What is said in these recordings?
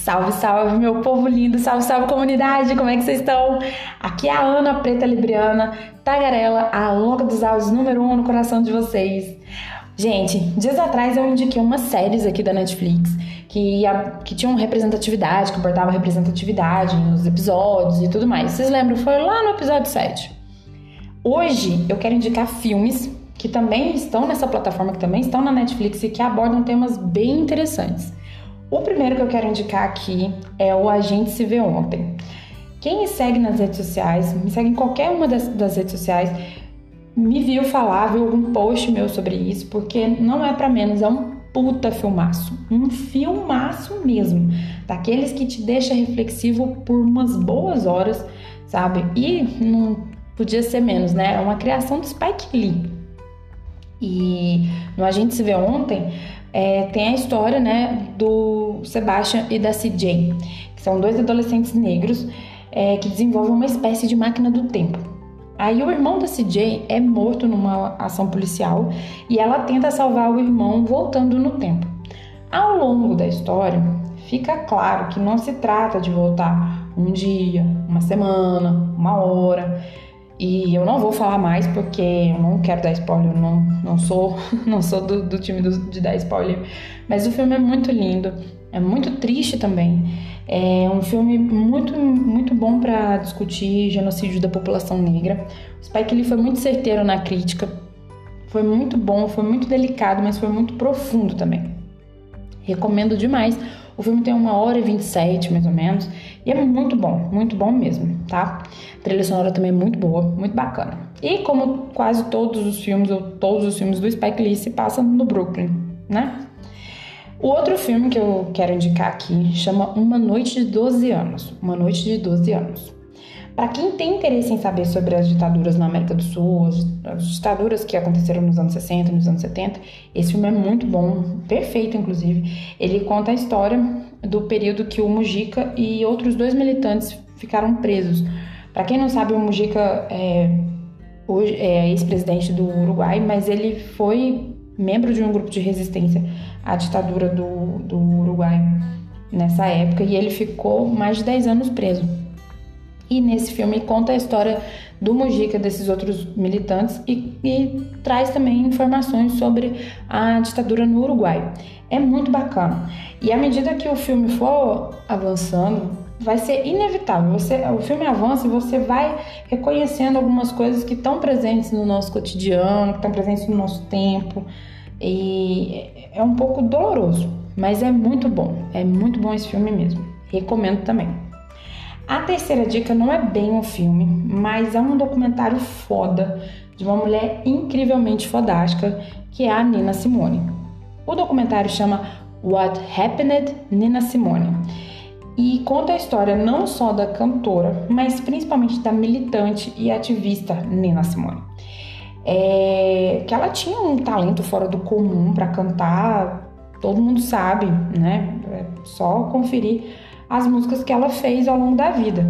Salve, salve, meu povo lindo, salve, salve comunidade, como é que vocês estão? Aqui é a Ana Preta Libriana, tagarela, a louca dos áudios número um no coração de vocês. Gente, dias atrás eu indiquei umas séries aqui da Netflix que, que tinham representatividade, que abordavam representatividade nos episódios e tudo mais. Vocês lembram? Foi lá no episódio 7. Hoje eu quero indicar filmes que também estão nessa plataforma, que também estão na Netflix e que abordam temas bem interessantes. O primeiro que eu quero indicar aqui é o Agente Se Vê Ontem. Quem me segue nas redes sociais, me segue em qualquer uma das, das redes sociais, me viu falar, viu algum post meu sobre isso, porque não é para menos, é um puta filmaço. Um filmaço mesmo. Daqueles que te deixa reflexivo por umas boas horas, sabe? E não podia ser menos, né? É uma criação do Spike Lee. E no A Gente Se Vê Ontem, é, tem a história né, do Sebastian e da CJ, que são dois adolescentes negros é, que desenvolvem uma espécie de máquina do tempo. Aí o irmão da CJ é morto numa ação policial e ela tenta salvar o irmão voltando no tempo. Ao longo da história, fica claro que não se trata de voltar um dia, uma semana, uma hora e eu não vou falar mais porque eu não quero dar spoiler, não, não sou, não sou do, do time do, de dar spoiler. Mas o filme é muito lindo, é muito triste também. É um filme muito, muito bom para discutir genocídio da população negra. O Spike Lee foi muito certeiro na crítica, foi muito bom, foi muito delicado, mas foi muito profundo também. Recomendo demais o filme tem uma hora e 27, mais ou menos, e é muito bom, muito bom mesmo, tá? A trilha sonora também é muito boa, muito bacana. E como quase todos os filmes, ou todos os filmes do Spike Lee se passam no Brooklyn, né? O outro filme que eu quero indicar aqui chama Uma Noite de 12 Anos. Uma Noite de 12 Anos. Para quem tem interesse em saber sobre as ditaduras na América do Sul, as ditaduras que aconteceram nos anos 60, nos anos 70, esse filme é muito bom, perfeito inclusive. Ele conta a história do período que o Mujica e outros dois militantes ficaram presos. Para quem não sabe, o Mujica é, é ex-presidente do Uruguai, mas ele foi membro de um grupo de resistência à ditadura do, do Uruguai nessa época e ele ficou mais de 10 anos preso. E nesse filme conta a história do Mujica, desses outros militantes, e, e, traz também informações sobre a ditadura no Uruguai. É muito bacana. E à medida que o filme for avançando, vai ser inevitável. Você, o filme avança e você vai reconhecendo algumas coisas que estão presentes no nosso cotidiano, que estão presentes no nosso tempo. E é um pouco doloroso, mas é muito bom. É muito bom esse filme mesmo. Recomendo também. A terceira dica não é bem um filme, mas é um documentário foda de uma mulher incrivelmente fodástica, que é a Nina Simone. O documentário chama What Happened Nina Simone e conta a história não só da cantora, mas principalmente da militante e ativista Nina Simone. É, que ela tinha um talento fora do comum para cantar, todo mundo sabe, né? É só conferir as músicas que ela fez ao longo da vida.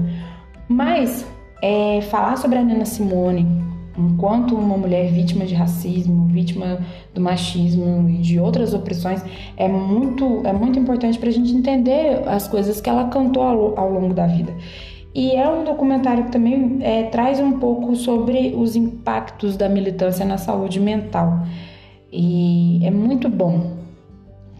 Mas é, falar sobre a Nina Simone enquanto uma mulher vítima de racismo, vítima do machismo e de outras opressões, é muito, é muito importante para a gente entender as coisas que ela cantou ao, ao, longo da vida. E é um documentário que também é, traz um pouco sobre os impactos da militância na saúde mental. E é muito bom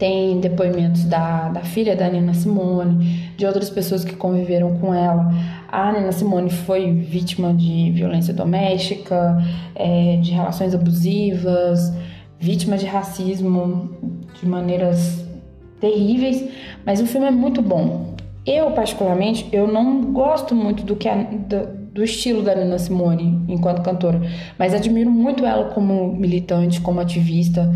tem depoimentos da, da filha da Nina Simone, de outras pessoas que conviveram com ela. A Nina Simone foi vítima de violência doméstica, é, de relações abusivas, vítima de racismo de maneiras terríveis, mas o filme é muito bom. Eu, particularmente, eu não gosto muito do que a, do, do estilo da Nina Simone enquanto cantora, mas admiro muito ela como militante, como ativista.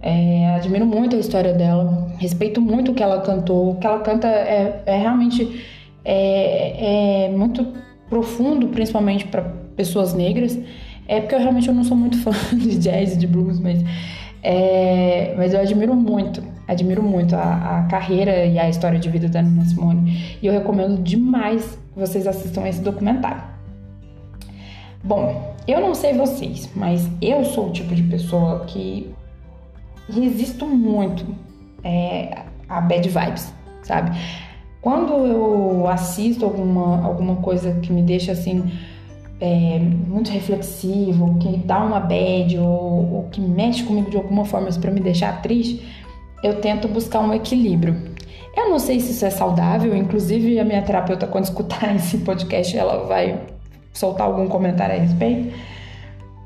É, admiro muito a história dela, respeito muito o que ela cantou. O que ela canta é, é realmente é, é, muito profundo, principalmente para pessoas negras. É porque eu realmente eu não sou muito fã de jazz e de blues, mas, é, mas eu admiro muito, admiro muito a, a, carreira e a história de vida da Nina Simone. E eu recomendo demais que vocês assistam esse documentário. Bom, eu não sei vocês, mas eu sou o tipo de pessoa que resisto muito é, a bad vibes, sabe? quando eu assisto alguma, alguma coisa que me deixa assim é, muito reflexivo, que dá uma bad ou, ou que mexe comigo de alguma forma para me deixar triste, eu tento buscar um equilíbrio. Eu não sei se isso é saudável, inclusive a minha terapeuta, quando escutar esse podcast, ela vai soltar algum comentário a respeito.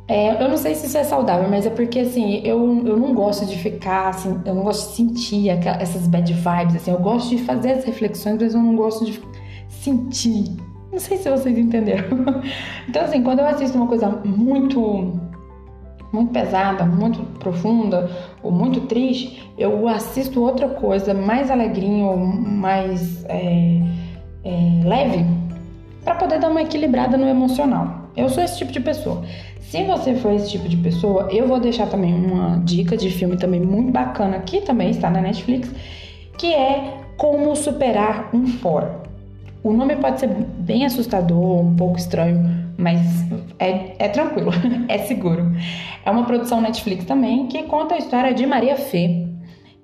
É, eu não sei se isso é saudável, mas é porque assim, eu, eu não gosto de ficar assim, eu não gosto de sentir aquelas, essas bad vibes, assim, eu gosto de fazer as reflexões, mas eu não gosto de sentir. Não sei se vocês entenderam. Então, assim, quando eu assisto uma coisa muito muito pesada, muito profunda ou muito triste, eu assisto outra coisa mais alegrinha ou mais é, é, leve para poder dar uma equilibrada no emocional. Eu sou esse tipo de pessoa. Se você for esse tipo de pessoa, eu vou deixar também uma dica de filme também muito bacana que também está na Netflix, que é Como Superar um Fora. O nome pode ser bem assustador, um pouco estranho, mas é, é tranquilo, é seguro. É uma produção Netflix também que conta a história de Maria Fê,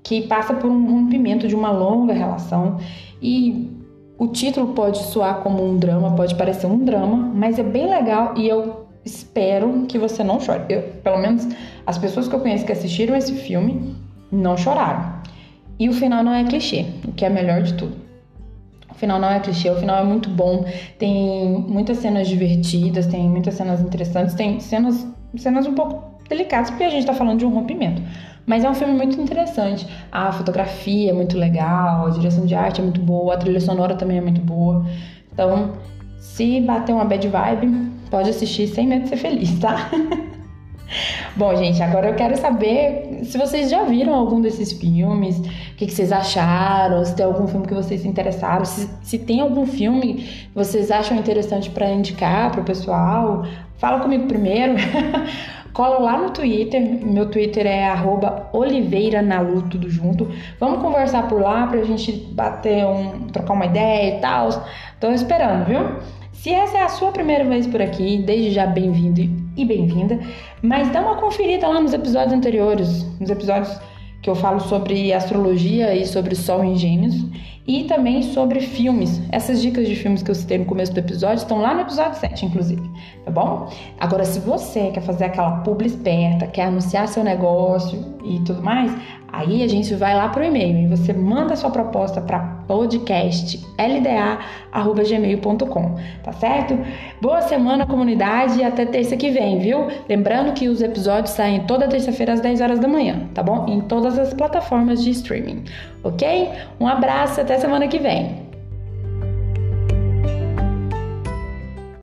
que passa por um rompimento de uma longa relação e o título pode soar como um drama, pode parecer um drama, mas é bem legal e eu espero que você não chore. Eu, pelo menos as pessoas que eu conheço que assistiram esse filme não choraram. E o final não é clichê, o que é melhor de tudo. O final não é clichê, o final é muito bom. Tem muitas cenas divertidas, tem muitas cenas interessantes, tem cenas, cenas um pouco delicadas, porque a gente tá falando de um rompimento. Mas é um filme muito interessante. A fotografia é muito legal, a direção de arte é muito boa, a trilha sonora também é muito boa. Então, se bater uma bad vibe, pode assistir sem medo de ser feliz, tá? Bom, gente, agora eu quero saber se vocês já viram algum desses filmes, o que, que vocês acharam, se tem algum filme que vocês se interessaram, se, se tem algum filme que vocês acham interessante para indicar para o pessoal. Fala comigo primeiro. Cola lá no Twitter, meu Twitter é @oliveiranalu tudo junto. Vamos conversar por lá pra gente bater um, trocar uma ideia e tal. Tô esperando, viu? Se essa é a sua primeira vez por aqui, desde já bem-vindo e bem-vinda. Mas dá uma conferida lá nos episódios anteriores, nos episódios que eu falo sobre astrologia e sobre Sol em Gêmeos e também sobre filmes. Essas dicas de filmes que eu citei no começo do episódio estão lá no episódio 7, inclusive, tá bom? Agora, se você quer fazer aquela publi esperta, quer anunciar seu negócio e tudo mais, aí a gente vai lá pro e-mail e você manda sua proposta para podcastlda@gmail.com, tá certo? Boa semana, comunidade, e até terça que vem, viu? Lembrando que os episódios saem toda terça-feira às 10 horas da manhã, tá bom? Em todas as plataformas de streaming ok? Um abraço, até semana que vem.